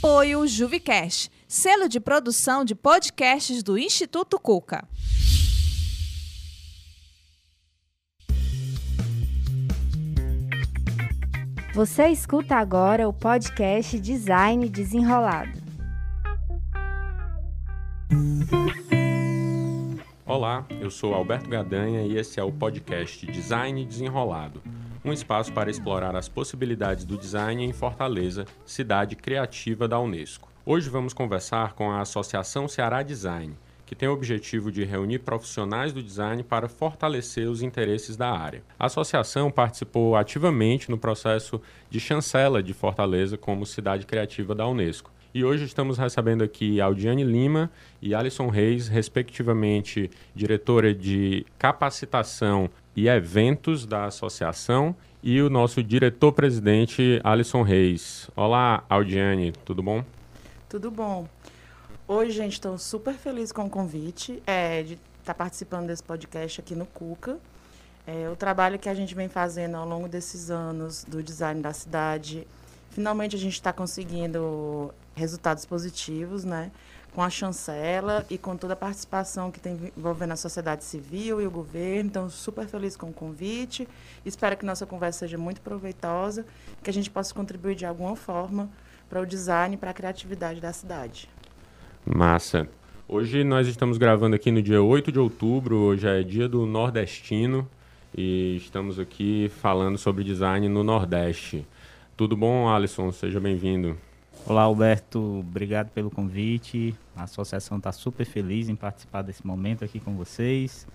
Apoio Juvicast, selo de produção de podcasts do Instituto Cuca. Você escuta agora o podcast Design Desenrolado. Olá, eu sou Alberto Gadanha e esse é o podcast Design Desenrolado um espaço para explorar as possibilidades do design em Fortaleza, cidade criativa da Unesco. Hoje vamos conversar com a Associação Ceará Design, que tem o objetivo de reunir profissionais do design para fortalecer os interesses da área. A associação participou ativamente no processo de chancela de Fortaleza como cidade criativa da Unesco. E hoje estamos recebendo aqui Aldiane Lima e Alison Reis, respectivamente diretora de capacitação e eventos da associação e o nosso diretor-presidente Alisson Reis. Olá, Aldiane, tudo bom? Tudo bom. Hoje, gente, estou super feliz com o convite é, de estar tá participando desse podcast aqui no Cuca. É, o trabalho que a gente vem fazendo ao longo desses anos do design da cidade, finalmente a gente está conseguindo resultados positivos, né? Com a chancela e com toda a participação que tem envolvendo a sociedade civil e o governo. Então, super feliz com o convite. Espero que nossa conversa seja muito proveitosa, que a gente possa contribuir de alguma forma para o design para a criatividade da cidade. Massa. Hoje nós estamos gravando aqui no dia 8 de outubro, hoje é dia do nordestino e estamos aqui falando sobre design no Nordeste. Tudo bom, Alisson? Seja bem-vindo. Olá, Alberto. Obrigado pelo convite. A associação está super feliz em participar desse momento aqui com vocês.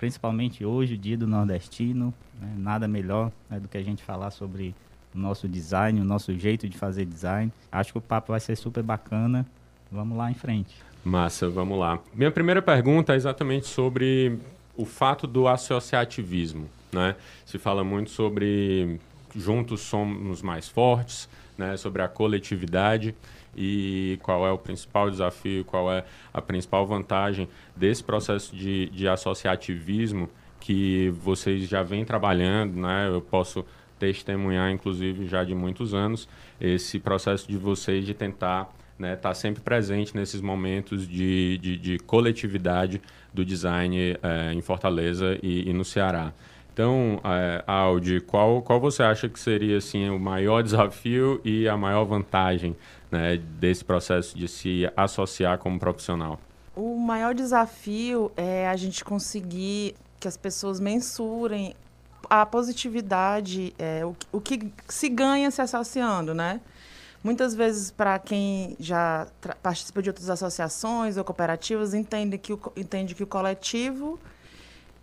Principalmente hoje, o dia do nordestino. Né? Nada melhor né, do que a gente falar sobre o nosso design, o nosso jeito de fazer design. Acho que o papo vai ser super bacana. Vamos lá em frente. Massa, vamos lá. Minha primeira pergunta é exatamente sobre o fato do associativismo. Né? Se fala muito sobre juntos somos mais fortes, né, sobre a coletividade e qual é o principal desafio, qual é a principal vantagem desse processo de, de associativismo que vocês já vêm trabalhando, né? Eu posso testemunhar, inclusive, já de muitos anos, esse processo de vocês de tentar né, tá sempre presente nesses momentos de, de, de coletividade do design é, em Fortaleza e, e no Ceará. Então, é, Audi, qual, qual você acha que seria assim, o maior desafio e a maior vantagem né, desse processo de se associar como profissional? O maior desafio é a gente conseguir que as pessoas mensurem a positividade, é, o, o que se ganha se associando, né? Muitas vezes, para quem já participa de outras associações ou cooperativas, entende que o, entende que o coletivo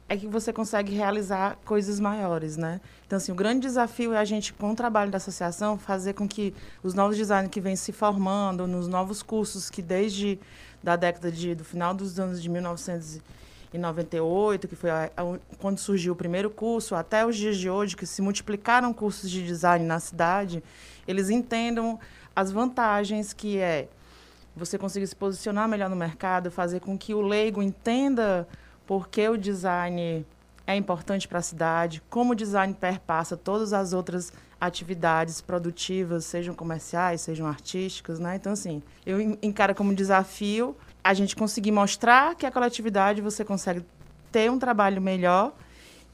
é que você consegue realizar coisas maiores, né? Então, assim, o grande desafio é a gente, com o trabalho da associação, fazer com que os novos designers que vêm se formando, nos novos cursos que desde da década de, do final dos anos de 1998, que foi a, a, quando surgiu o primeiro curso, até os dias de hoje, que se multiplicaram cursos de design na cidade, eles entendam as vantagens que é você conseguir se posicionar melhor no mercado, fazer com que o leigo entenda por que o design é importante para a cidade, como o design perpassa todas as outras atividades produtivas, sejam comerciais, sejam artísticas, né? Então, assim, eu encaro como desafio a gente conseguir mostrar que a coletividade você consegue ter um trabalho melhor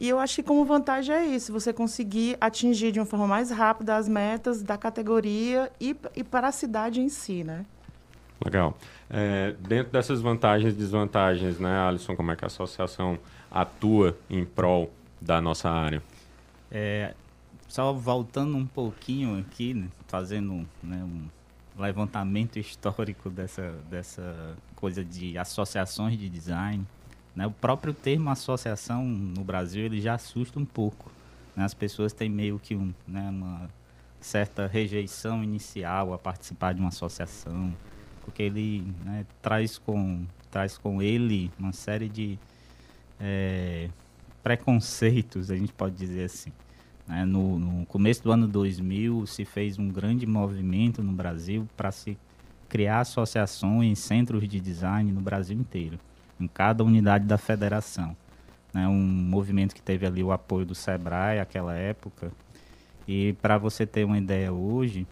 e eu acho que como vantagem é isso, você conseguir atingir de uma forma mais rápida as metas da categoria e, e para a cidade em si, né? Legal. É, dentro dessas vantagens e desvantagens, né, Alisson, como é que a associação atua em prol da nossa área? É, só voltando um pouquinho aqui, né, fazendo né, um levantamento histórico dessa, dessa coisa de associações de design, né, o próprio termo associação no Brasil ele já assusta um pouco. Né, as pessoas têm meio que um, né, uma certa rejeição inicial a participar de uma associação porque ele né, traz, com, traz com ele uma série de é, preconceitos, a gente pode dizer assim. Né? No, no, começo do ano 2000 se fez um grande movimento no Brasil para se criar associações, centros de design no Brasil inteiro, em cada unidade da federação. Né? Um movimento que teve ali o apoio do SEBRAE naquela época. E para você ter uma ideia hoje,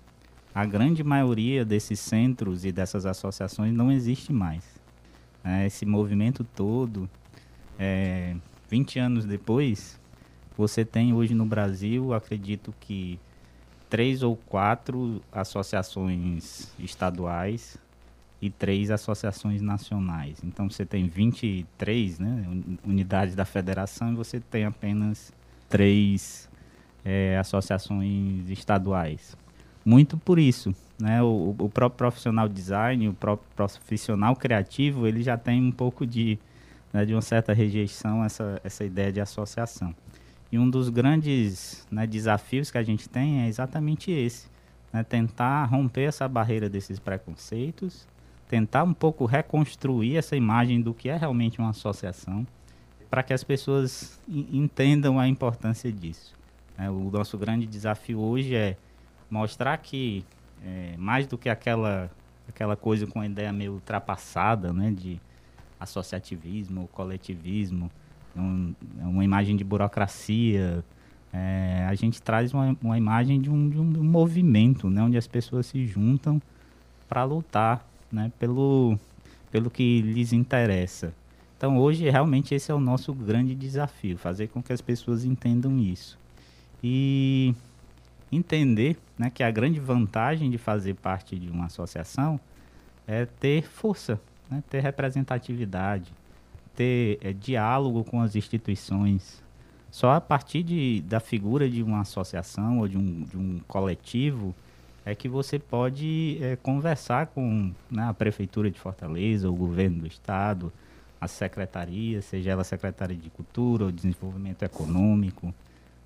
a grande maioria desses centros e dessas associações não existe mais. É, esse movimento todo, é, 20 anos depois, você tem hoje no Brasil, acredito que três ou quatro associações estaduais e três associações nacionais. Então você tem 23 né, unidades da federação e você tem apenas três é, associações estaduais. Muito por isso, né, o, o próprio profissional design, o próprio profissional criativo, ele já tem um pouco de, né, de uma certa rejeição a essa, essa ideia de associação. E um dos grandes né, desafios que a gente tem é exatamente esse: né, tentar romper essa barreira desses preconceitos, tentar um pouco reconstruir essa imagem do que é realmente uma associação, para que as pessoas entendam a importância disso. É, o nosso grande desafio hoje é mostrar que, é, mais do que aquela, aquela coisa com a ideia meio ultrapassada né, de associativismo, coletivismo, um, é uma imagem de burocracia. É, a gente traz uma, uma imagem de um, de um, movimento, né, onde as pessoas se juntam para lutar né, pelo, pelo que lhes interessa. Então, hoje, realmente, esse é o nosso grande desafio, fazer com que as pessoas entendam isso. E entender né, que a grande vantagem de fazer parte de uma associação é ter força, né, ter representatividade, ter é, diálogo com as instituições. Só a partir de, da figura de uma associação ou de um, de um coletivo é que você pode é, conversar com né, a Prefeitura de Fortaleza, o governo do Estado, a secretaria, seja ela secretaria de Cultura ou Desenvolvimento Econômico.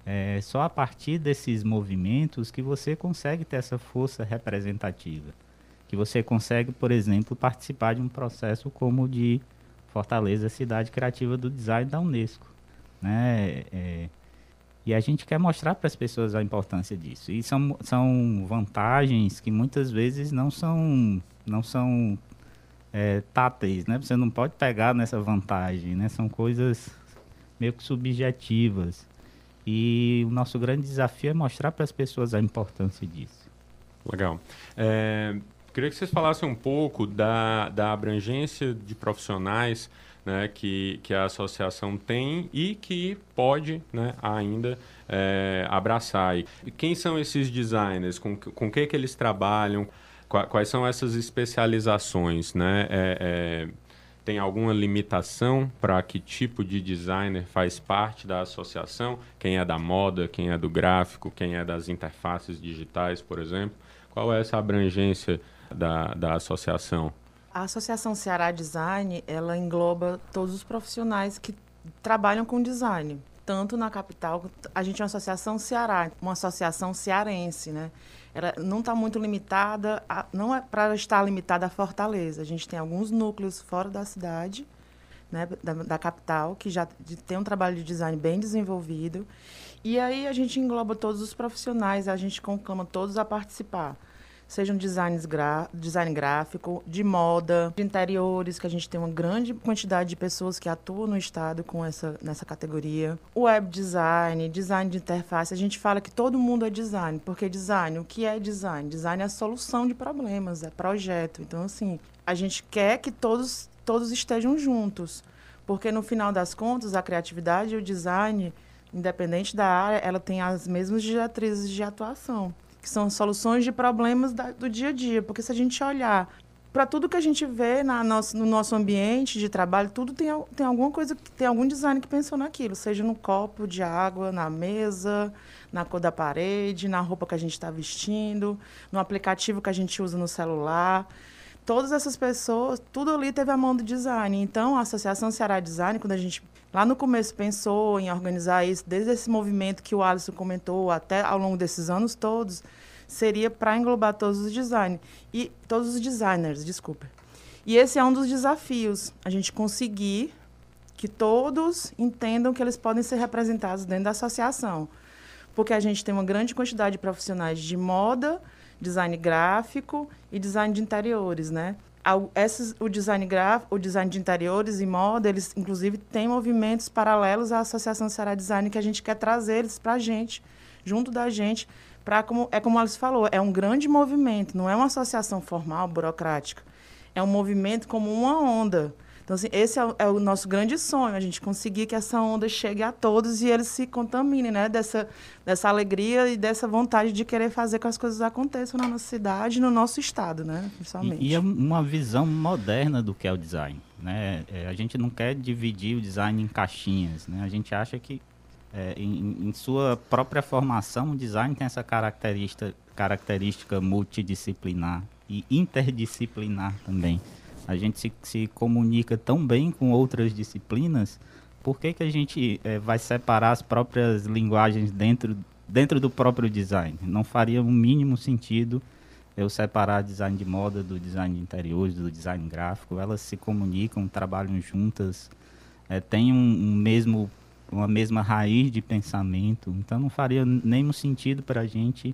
É só a partir desses movimentos que você consegue ter essa força representativa. Que você consegue, por exemplo, participar de um processo como de Fortaleza, cidade criativa do design da Unesco. Né? É, e a gente quer mostrar para as pessoas a importância disso. E são, são vantagens que muitas vezes não são, não são é, táteis, né? Você não pode pegar nessa vantagem, né? São coisas meio que subjetivas. E o nosso grande desafio é mostrar para as pessoas a importância disso. Legal. É, Queria que vocês falassem um pouco da, da abrangência de profissionais né, que, que a associação tem e que pode né, ainda é, abraçar. E quem são esses designers? Com, com que, que eles trabalham? Quais são essas especializações? Né? É, é, tem alguma limitação para que tipo de designer faz parte da associação? Quem é da moda, quem é do gráfico, quem é das interfaces digitais, por exemplo? Qual é essa abrangência da, da associação? A Associação Ceará Design, ela engloba todos os profissionais que trabalham com design. Tanto na capital, a gente é uma associação Ceará, uma associação cearense, né? Ela não está muito limitada, a, não é para estar limitada a Fortaleza. A gente tem alguns núcleos fora da cidade, né, da, da capital, que já tem um trabalho de design bem desenvolvido. E aí a gente engloba todos os profissionais, a gente conclama todos a participar sejam designs design gráfico, de moda, de interiores, que a gente tem uma grande quantidade de pessoas que atuam no estado com essa nessa categoria. Web design, design de interface, a gente fala que todo mundo é design, porque design, o que é design? Design é a solução de problemas, é projeto. Então assim, a gente quer que todos todos estejam juntos, porque no final das contas a criatividade e o design independente da área, ela tem as mesmas diretrizes de atuação que são soluções de problemas da, do dia a dia. Porque se a gente olhar para tudo que a gente vê na nosso, no nosso ambiente de trabalho, tudo tem, tem alguma coisa, tem algum design que pensou naquilo, seja no copo de água, na mesa, na cor da parede, na roupa que a gente está vestindo, no aplicativo que a gente usa no celular. Todas essas pessoas, tudo ali teve a mão do design. Então, a Associação Ceará Design, quando a gente lá no começo pensou em organizar isso, desde esse movimento que o Alisson comentou até ao longo desses anos todos, seria para englobar todos os e todos os designers, desculpa. E esse é um dos desafios, a gente conseguir que todos entendam que eles podem ser representados dentro da associação. Porque a gente tem uma grande quantidade de profissionais de moda, design gráfico e design de interiores, né? esses, o design gráfico, o design de interiores e moda, eles inclusive têm movimentos paralelos à Associação Ceará Design que a gente quer trazer eles para a gente, junto da gente, para como é como Alice falou, é um grande movimento, não é uma associação formal, burocrática. É um movimento como uma onda. Então, assim, esse é o, é o, nosso grande sonho, a gente conseguir que essa onda chegue a todos e eles se contaminem, né? Dessa, dessa alegria e dessa vontade de querer fazer que as coisas aconteçam na nossa cidade, no nosso estado, né? Principalmente. E, e é uma visão moderna do que é o design, né? É, a gente não quer dividir o design em caixinhas, né? A gente acha que é, em, em, sua própria formação, o design tem essa característica, característica multidisciplinar e interdisciplinar também a gente se, se comunica tão bem com outras disciplinas, por que, que a gente é, vai separar as próprias linguagens dentro, dentro do próprio design? Não faria o um mínimo sentido eu separar design de moda do design de interiores, do design gráfico. Elas se comunicam, trabalham juntas, é, têm um, um, mesmo, uma mesma raiz de pensamento. Então não faria nenhum sentido para a gente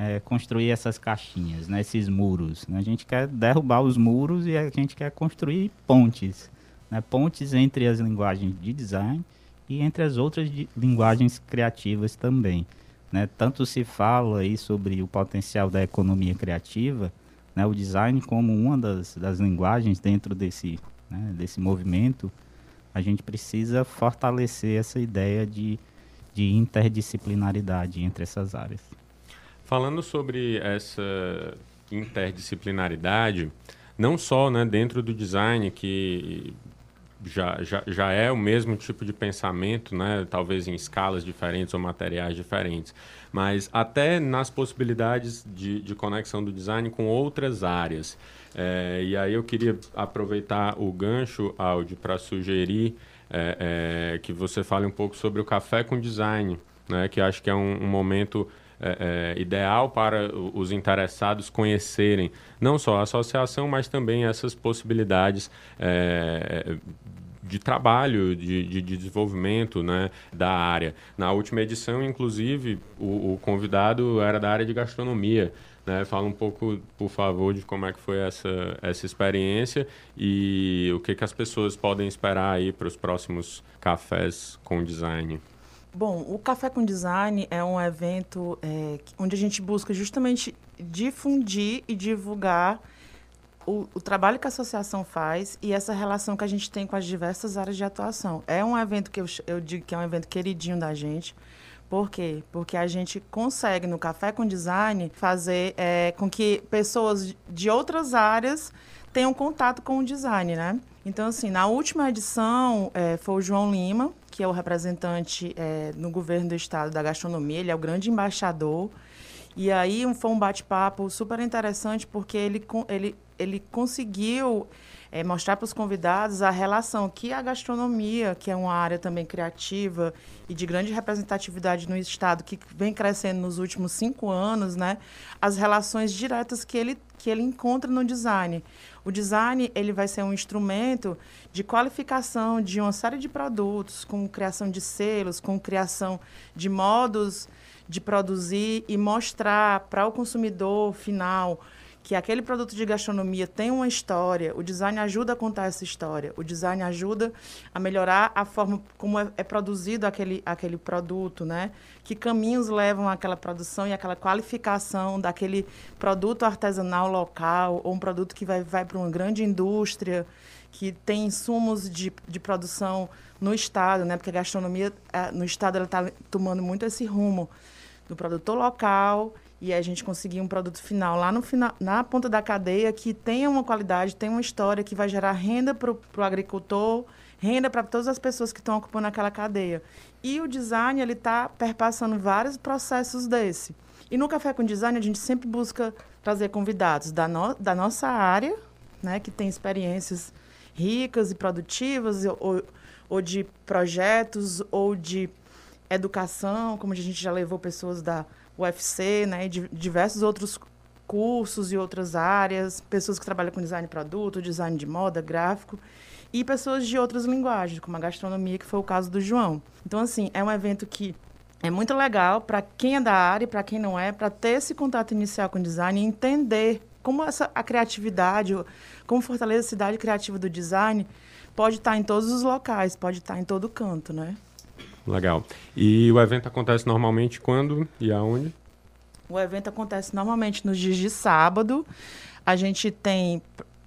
é, construir essas caixinhas, né, esses muros. Né? A gente quer derrubar os muros e a gente quer construir pontes. Né? Pontes entre as linguagens de design e entre as outras linguagens criativas também. Né? Tanto se fala aí sobre o potencial da economia criativa, né? o design como uma das, das linguagens dentro desse, né? desse movimento, a gente precisa fortalecer essa ideia de, de interdisciplinaridade entre essas áreas. Falando sobre essa interdisciplinaridade, não só né, dentro do design, que já, já, já é o mesmo tipo de pensamento, né, talvez em escalas diferentes ou materiais diferentes, mas até nas possibilidades de, de conexão do design com outras áreas. É, e aí eu queria aproveitar o gancho, Audi, para sugerir é, é, que você fale um pouco sobre o café com design, né, que acho que é um, um momento é, é, ideal para os interessados conhecerem não só a associação, mas também essas possibilidades é, de trabalho, de, de, de, desenvolvimento né, da área. Na última edição, inclusive, o, o convidado era da área de gastronomia. Né? Fala um pouco, por favor, de como é que foi essa, essa experiência e o que, que as pessoas podem esperar aí para os próximos cafés com design. Bom, o Café com Design é um evento é, onde a gente busca justamente difundir e divulgar o, o, trabalho que a associação faz e essa relação que a gente tem com as diversas áreas de atuação. É um evento que eu, eu digo que é um evento queridinho da gente. Por quê? Porque a gente consegue, no Café com Design, fazer é, com que pessoas de outras áreas tenham contato com o design, né? Então, assim, na última edição é, foi o João Lima, que é o representante é, no governo do estado da gastronomia, ele é o grande embaixador. E aí foi um bate-papo super interessante, porque ele, ele, ele conseguiu é, mostrar para os convidados a relação que a gastronomia, que é uma área também criativa e de grande representatividade no Estado, que vem crescendo nos últimos cinco anos, né, as relações diretas que ele, que ele encontra no design. O design ele vai ser um instrumento de qualificação de uma série de produtos, com criação de selos, com criação de modos de produzir e mostrar para o consumidor final que aquele produto de gastronomia tem uma história, o design ajuda a contar essa história, o design ajuda a melhorar a forma como é, é produzido aquele, aquele produto, né? Que caminhos levam àquela produção e àquela qualificação daquele produto artesanal local ou um produto que vai, vai para uma grande indústria que tem insumos de, de produção no estado, né? Porque a gastronomia eh, no estado está tomando muito esse rumo do produtor local e a gente conseguir um produto final lá no final, na ponta da cadeia que tenha uma qualidade, tenha uma história que vai gerar renda para o agricultor, renda para todas as pessoas que estão ocupando aquela cadeia. E o design ele está perpassando vários processos desse. E no Café com Design a gente sempre busca trazer convidados da, no, da nossa área, né, que tem experiências ricas e produtivas, ou, ou de projetos, ou de educação, como a gente já levou pessoas da UFC, né, e de diversos outros cursos e outras áreas, pessoas que trabalham com design de produto, design de moda, gráfico, e pessoas de outras linguagens, como a gastronomia, que foi o caso do João. Então, assim, é um evento que é muito legal para quem é da área e para quem não é, para ter esse contato inicial com design e entender como essa, a criatividade, como fortalecer a cidade criativa do design pode estar em todos os locais, pode estar em todo canto, né? Legal. E o evento acontece normalmente quando e aonde? O evento acontece normalmente nos dias de sábado. A gente tem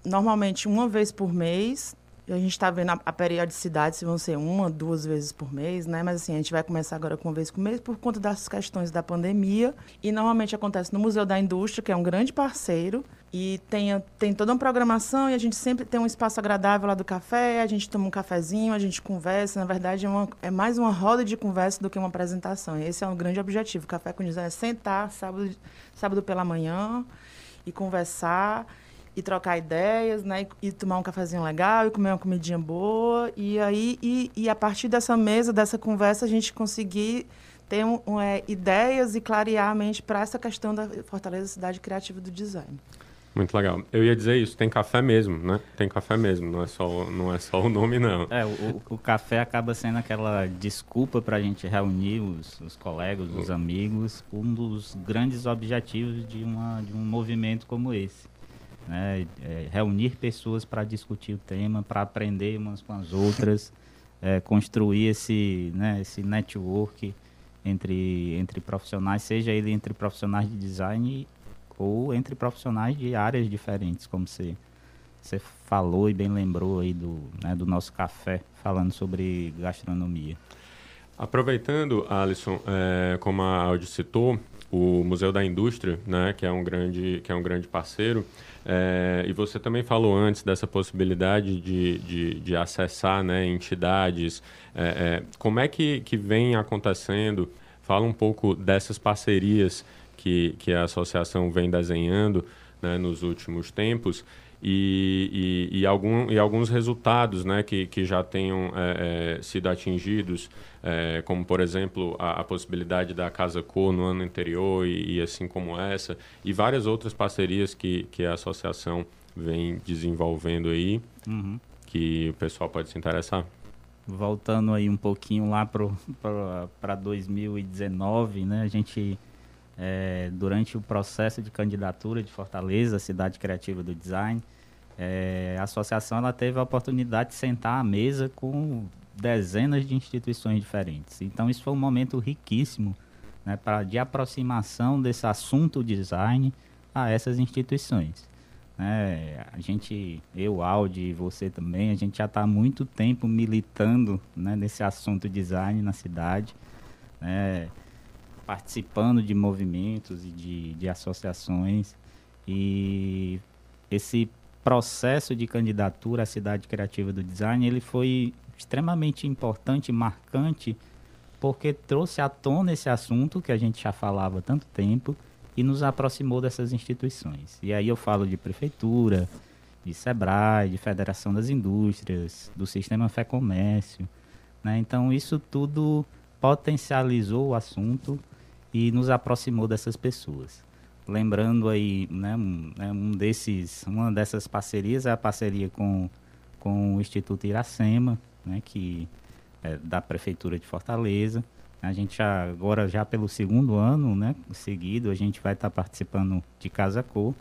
normalmente uma vez por mês. A gente está vendo a, a, periodicidade, se vão ser uma, duas vezes por mês, né? Mas assim, a gente vai começar agora com uma vez por mês por conta das questões da pandemia. E normalmente acontece no Museu da Indústria, que é um grande parceiro. E tem, tem toda uma programação e a gente sempre tem um espaço agradável lá do café, a gente toma um cafezinho, a gente conversa. Na verdade, é, uma, é mais uma roda de conversa do que uma apresentação. Esse é um grande objetivo. O Café com Design é sentar sábado, sábado pela manhã e conversar e trocar ideias, né? E, e, tomar um cafezinho legal e comer uma comidinha boa. E aí, e, e a partir dessa mesa, dessa conversa, a gente conseguir ter um, um, é, ideias e clarear a mente para essa questão da Fortaleza Cidade Criativa do Design. Muito legal. Eu ia dizer isso, tem café mesmo, né? Tem café mesmo, não é só, não é só o nome, não. É, o, o café acaba sendo aquela desculpa para a gente reunir os, os colegas, os amigos, um dos grandes objetivos de, uma, de um movimento como esse né? É, reunir pessoas para discutir o tema, para aprender umas com as outras, é, construir esse, né, esse network entre, entre profissionais, seja ele entre profissionais de design ou entre profissionais de áreas diferentes, como você, você falou e bem lembrou aí do, né, do nosso café, falando sobre gastronomia. Aproveitando, Alisson, é, como a Audi citou, o Museu da Indústria, né, que é um grande, que é um grande parceiro, é, e você também falou antes dessa possibilidade de, de, de acessar né, entidades. É, é, como é que, que vem acontecendo? Fala um pouco dessas parcerias que, que a associação vem desenhando né, nos últimos tempos e, e, e, algum, e alguns resultados né, que, que já tenham é, é, sido atingidos, é, como, por exemplo, a, a, possibilidade da Casa Cor no ano anterior e, e, assim como essa, e várias outras parcerias que, que a associação vem desenvolvendo aí, uhum. que o pessoal pode se interessar. Voltando aí um pouquinho lá para 2019, né, a gente é, durante o processo de candidatura de Fortaleza, Cidade Criativa do Design, é, a associação ela teve a oportunidade de sentar à mesa com dezenas de instituições diferentes. Então, isso foi um momento riquíssimo né, pra, de aproximação desse assunto design a essas instituições. É, a gente, eu, Audi e você também, a gente já está há muito tempo militando né, nesse assunto design na cidade. Né, participando de movimentos e de, de associações. E esse processo de candidatura à cidade criativa do design ele foi extremamente importante, marcante, porque trouxe à tona esse assunto que a gente já falava há tanto tempo e nos aproximou dessas instituições. E aí eu falo de prefeitura, de SEBRAE, de Federação das Indústrias, do Sistema Fé Comércio. Né? Então isso tudo potencializou o assunto e nos aproximou dessas pessoas. Lembrando aí, né, um, né, um desses, uma dessas parcerias é a parceria com, com o Instituto Iracema, né, que é da Prefeitura de Fortaleza. A gente já, agora já pelo segundo ano, né, seguido, a gente vai estar tá participando de Casa Cor.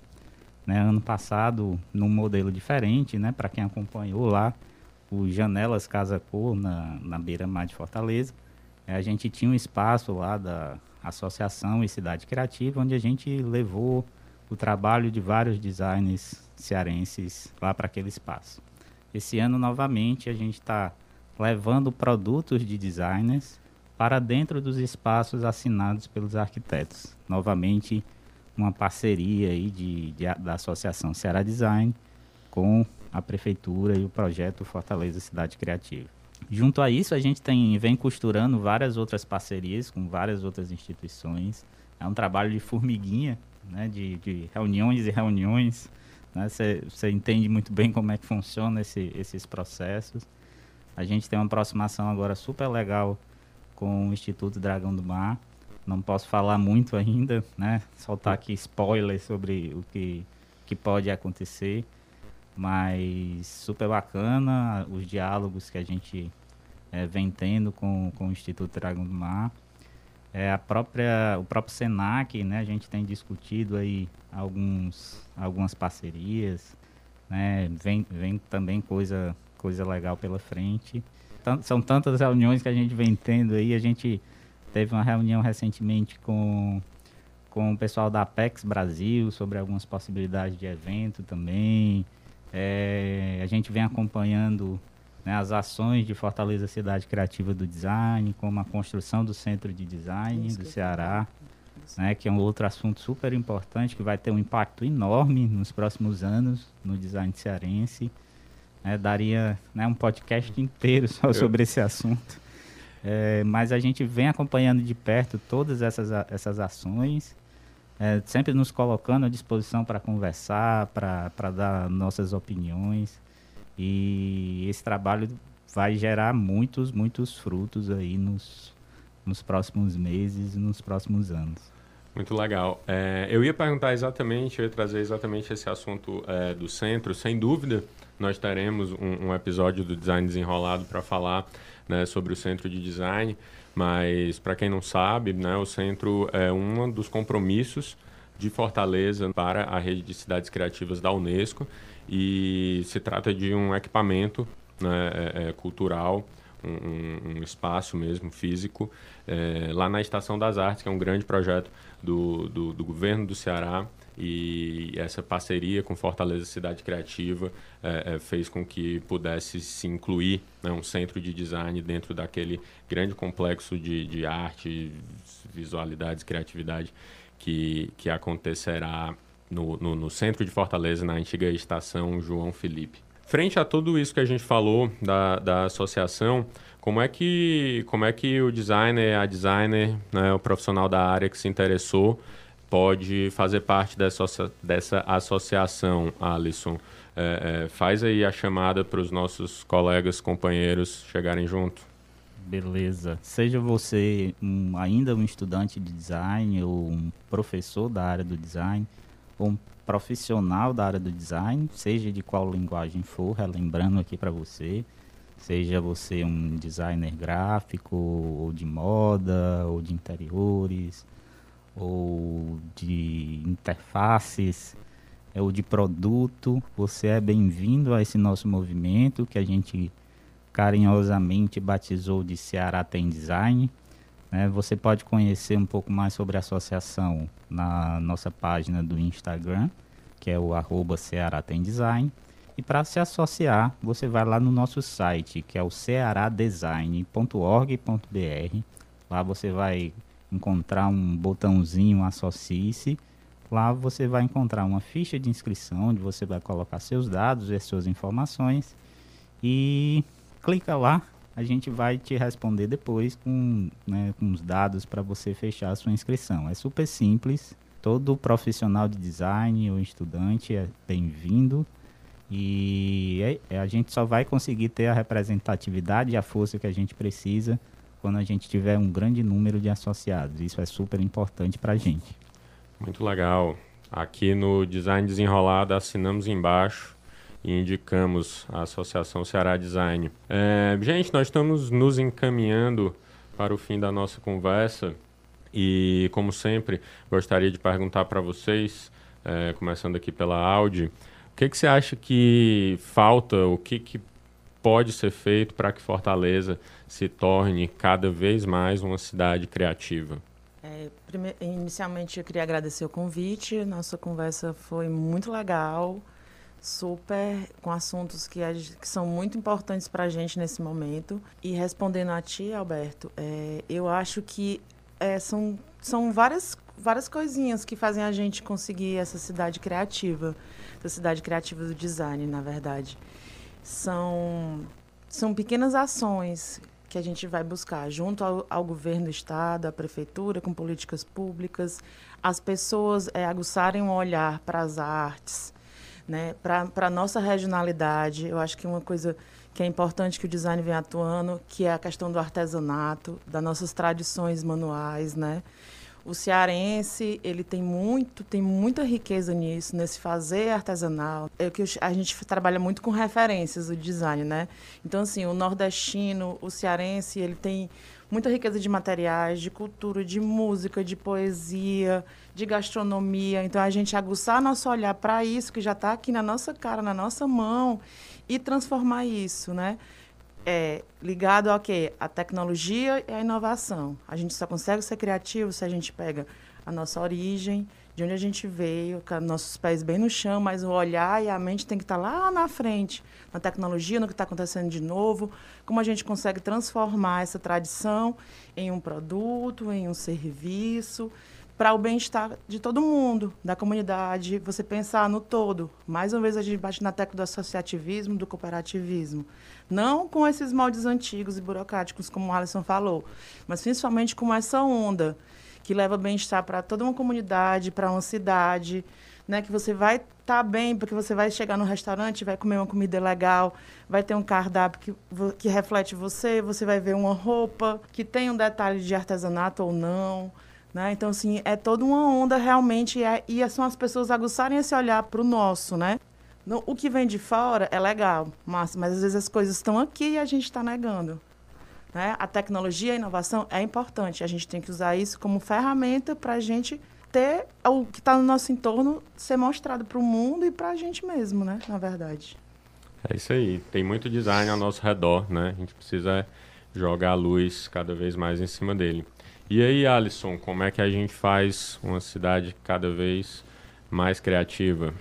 Né, ano passado, num modelo diferente, né, para quem acompanhou lá, o Janelas Casa Cor, na, na beira-mar de Fortaleza. É, a gente tinha um espaço lá da Associação e Cidade Criativa, onde a gente levou o trabalho de vários designers cearenses lá para aquele espaço. Esse ano, novamente, a gente está levando produtos de designers para dentro dos espaços assinados pelos arquitetos. Novamente, uma parceria aí de, de, da Associação Ceará Design com a Prefeitura e o projeto Fortaleza Cidade Criativa. Junto a isso, a gente tem, vem costurando várias outras parcerias com várias outras instituições. É um trabalho de formiguinha, né, de, de reuniões e reuniões. Você né, entende muito bem como é que funciona esse, esses processos. A gente tem uma aproximação agora super legal com o Instituto Dragão do Mar. Não posso falar muito ainda, né? Soltar aqui spoilers sobre o que, que pode acontecer mas super bacana os diálogos que a gente é, vem tendo com, com o Instituto Dragão do Mar. É, a própria, o próprio Senac, né, a gente tem discutido aí alguns, algumas parcerias, né, vem, vem também coisa, coisa legal pela frente. Tant, são tantas reuniões que a gente vem tendo aí, a gente teve uma reunião recentemente com com o pessoal da Apex Brasil sobre algumas possibilidades de evento também. É, a gente vem acompanhando né, as ações de Fortaleza Cidade Criativa do Design, como a construção do Centro de Design Isso do eu Ceará, né, que é um outro assunto super importante que vai ter um impacto enorme nos próximos anos no design cearense. né, daria né, um podcast inteiro só sobre esse assunto. É, mas a gente vem acompanhando de perto todas essas, essas ações, é, sempre nos colocando à disposição para conversar, para dar nossas opiniões. E esse trabalho vai gerar muitos, muitos frutos aí nos, nos próximos meses e nos próximos anos. Muito legal. É, eu ia perguntar exatamente, eu ia trazer exatamente esse assunto é, do centro. Sem dúvida, nós teremos um, um episódio do Design Desenrolado para falar né, sobre o centro de design, mas para quem não sabe, né, o centro é um dos compromissos de Fortaleza para a rede de cidades criativas da Unesco e se trata de um equipamento né, é, é, cultural, um, um- espaço mesmo físico é, lá na Estação das Artes, que é um grande projeto do, do, do governo do Ceará e essa parceria com Fortaleza Cidade Criativa é, é, fez com que pudesse se incluir né, um centro de design dentro daquele grande complexo de, de arte, visualidades, criatividade que, que acontecerá no, no, no centro de Fortaleza, na antiga estação João Felipe. Frente a tudo isso que a gente falou da, da associação, como é que como é que o designer, a designer, né, o profissional da área que se interessou pode fazer parte dessa, dessa associação, Alisson? É, é, faz aí a chamada para os nossos colegas, companheiros chegarem junto. Beleza. Seja você um- ainda um estudante de design ou um professor da área do design ou um profissional da área do design, seja de qual linguagem for, relembrando aqui para você, seja você um designer gráfico ou de moda ou de interiores ou de interfaces é, ou de produto, você é bem-vindo a esse nosso movimento que a gente carinhosamente batizou de Ceará Tem Design. né? Você pode conhecer um pouco mais sobre a associação na nossa página do Instagram, que é o arroba Ceará Tem Design. E para se associar, você vai lá no nosso site, que é o cearadesign.org.br. Lá você vai encontrar um botãozinho Associe-se. Lá você vai encontrar uma ficha de inscrição, onde você vai colocar seus dados e suas informações. E clica lá, a gente vai te responder depois com, né, com os dados para você fechar a sua inscrição. É super simples. Todo profissional de design ou estudante é bem-vindo. E é- é- a gente só vai conseguir ter a representatividade e a força que a gente precisa quando a gente tiver um grande número de associados. Isso é super importante para a gente. Muito legal. Aqui no Design Desenrolado assinamos embaixo e indicamos a Associação Ceará Design. É, gente, nós estamos nos encaminhando para o fim da nossa conversa e, como sempre, gostaria de perguntar para vocês, é, começando aqui pela Audi, o que, que você acha que falta, o que, que pode ser feito para que Fortaleza se torne cada vez mais uma cidade criativa? É, inicialmente, eu queria agradecer o convite. Nossa conversa foi muito legal, super, com assuntos que, que são muito importantes para a gente nesse momento. E respondendo a ti, Alberto, é, eu acho que é, são, são várias, várias coisinhas que fazem a gente conseguir essa cidade criativa, essa cidade criativa do design, na verdade. São, são pequenas ações que a gente vai buscar junto ao, ao governo do estado, à prefeitura, com políticas públicas, as pessoas é, aguçarem um olhar para as artes, né, para a nossa regionalidade. Eu acho que uma coisa que é importante que o design vem atuando, que é a questão do artesanato, das nossas tradições manuais, né? O cearense, ele tem muito, tem muita riqueza nisso, nesse fazer artesanal. É que a gente trabalha muito com referências do design, né? Então, assim, o nordestino, o cearense, ele tem muita riqueza de materiais, de cultura, de música, de poesia, de gastronomia. Então, a gente aguçar nosso olhar para isso, que já está aqui na nossa cara, na nossa mão, e transformar isso, né? É ligado ao quê? A tecnologia e a inovação. A gente só consegue ser criativo se a gente pega a nossa origem, de onde a gente veio, com nossos pés bem no chão, mas o olhar e a mente tem que estar lá na frente, na tecnologia, no que está acontecendo de novo, como a gente consegue transformar essa tradição em um produto, em um serviço, para o bem-estar de todo mundo, da comunidade, você pensar no todo. Mais uma vez a gente bate na tecla do associativismo, do cooperativismo. Não com esses moldes antigos e burocráticos, como o Alisson falou, mas principalmente com essa onda que leva bem-estar para toda uma comunidade, para uma cidade, né? Que você vai estar tá bem, porque você vai chegar no restaurante, vai comer uma comida legal, vai ter um cardápio que, que reflete você, você vai ver uma roupa que tem um detalhe de artesanato ou não. Né? Então, assim, é toda uma onda realmente, é, e são as pessoas aguçarem esse olhar para o nosso, né? No, o que vem de fora é legal, mas, mas às vezes as coisas estão aqui e a gente está negando. Né? A tecnologia a inovação é importante. A gente tem que usar isso como ferramenta para a gente ter o que está no nosso entorno ser mostrado para o mundo e para a gente mesmo, né? Na verdade. É isso aí. Tem muito design ao nosso redor, né? A gente precisa jogar a luz cada vez mais em cima dele. E aí, Alisson, como é que a gente faz uma cidade cada vez mais criativa?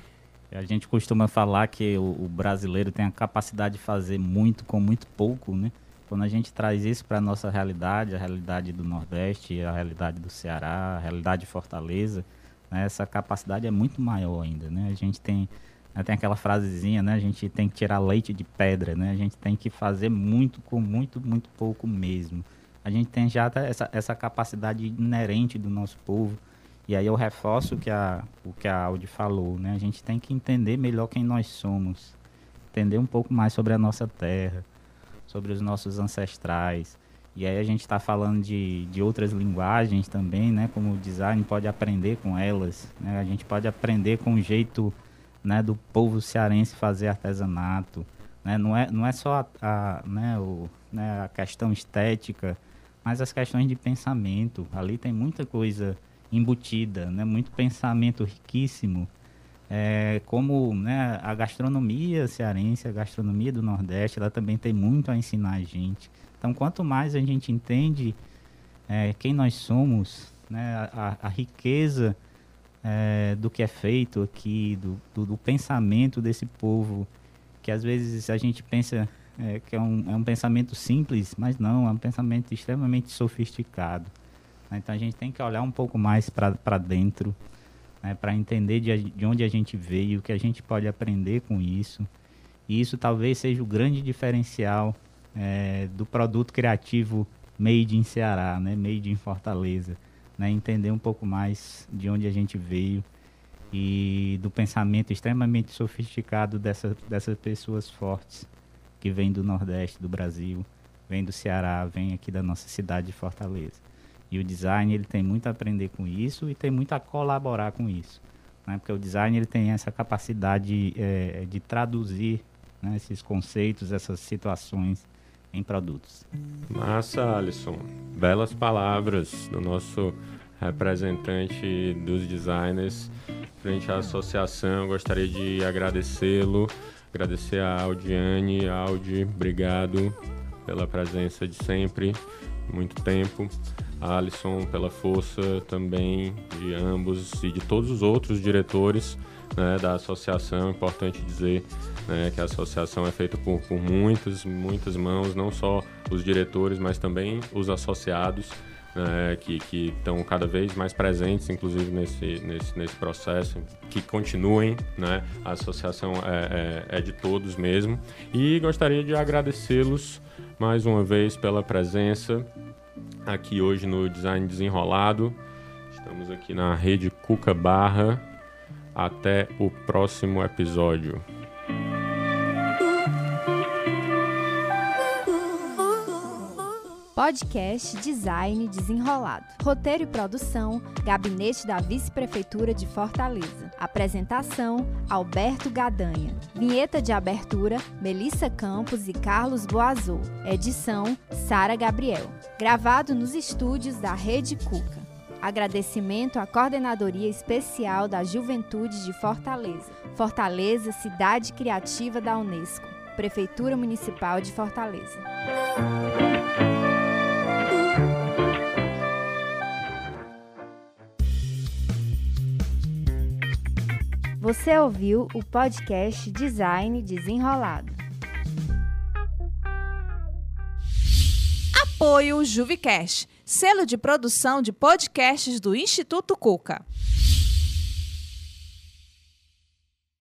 A gente costuma falar que o, o brasileiro tem a capacidade de fazer muito com muito pouco, né? Quando a gente traz isso para a nossa realidade, a realidade do Nordeste, a realidade do Ceará, a realidade de Fortaleza, né, essa capacidade é muito maior ainda. Né? A gente tem, né, tem aquela frasezinha, né? a gente tem que tirar leite de pedra, né? a gente tem que fazer muito com muito, muito pouco mesmo. A gente tem já essa, essa capacidade inerente do nosso povo. E aí eu reforço que a, o que a Audi falou, né? A gente tem que entender melhor quem nós somos, entender um pouco mais sobre a nossa terra, sobre os nossos ancestrais. E aí a gente está falando de, de outras linguagens também, né? Como o design pode aprender com elas, né? A gente pode aprender com o jeito né, do povo cearense fazer artesanato, né? Não é, não é só a, a né, o, né, a questão estética, mas as questões de pensamento. Ali tem muita coisa embutida, né? Muito pensamento riquíssimo é, como né, a gastronomia cearense, a gastronomia do Nordeste, ela também tem muito a ensinar a gente. Então, quanto mais a gente entende é, quem nós somos, né, a, a riqueza é, do que é feito aqui, do, do, do, pensamento desse povo, que às vezes a gente pensa é, que é um, é um pensamento simples, mas não, é um pensamento extremamente sofisticado. Então, a gente tem que olhar um pouco mais para dentro né, para entender de, de onde a gente veio, o que a gente pode aprender com isso. E isso talvez seja o grande diferencial é, do produto criativo made in Ceará, né, made in Fortaleza. Né, entender um pouco mais de onde a gente veio e do pensamento extremamente sofisticado dessa, dessas pessoas fortes que vêm do Nordeste do Brasil, vêm do Ceará, vêm aqui da nossa cidade de Fortaleza. E o design ele tem muito a aprender com isso e tem muito a colaborar com isso. Né? Porque o design ele tem essa capacidade é, de traduzir né, esses conceitos, essas situações em produtos. Massa, Alisson. Belas palavras do nosso representante dos designers frente à associação. Gostaria de agradecê-lo, agradecer a Audiane. Audi, obrigado pela presença de sempre, muito tempo. Alisson pela força também de ambos e de todos os outros diretores né, da associação. Importante dizer né, que a associação é feita por, por muitas, muitas mãos, não só os diretores, mas também os associados. Né, que estão cada vez mais presentes, inclusive nesse, nesse, nesse processo, que continuem, né, a associação é, é, é de todos mesmo. E gostaria de agradecê-los mais uma vez pela presença, aqui hoje no Design Desenrolado. Estamos aqui na rede Cuca Barra. Até o próximo episódio. Podcast Design Desenrolado. Roteiro e produção: Gabinete da Vice-Prefeitura de Fortaleza. Apresentação: Alberto Gadanha. Vinheta de abertura: Melissa Campos e Carlos Boazou. Edição: Sara Gabriel. Gravado nos estúdios da Rede Cuca. Agradecimento à Coordenadoria Especial da Juventude de Fortaleza. Fortaleza, cidade criativa da Unesco. Prefeitura Municipal de Fortaleza. Você ouviu o podcast Design Desenrolado. Apoio Juvicast, selo de produção de podcasts do Instituto Cuca.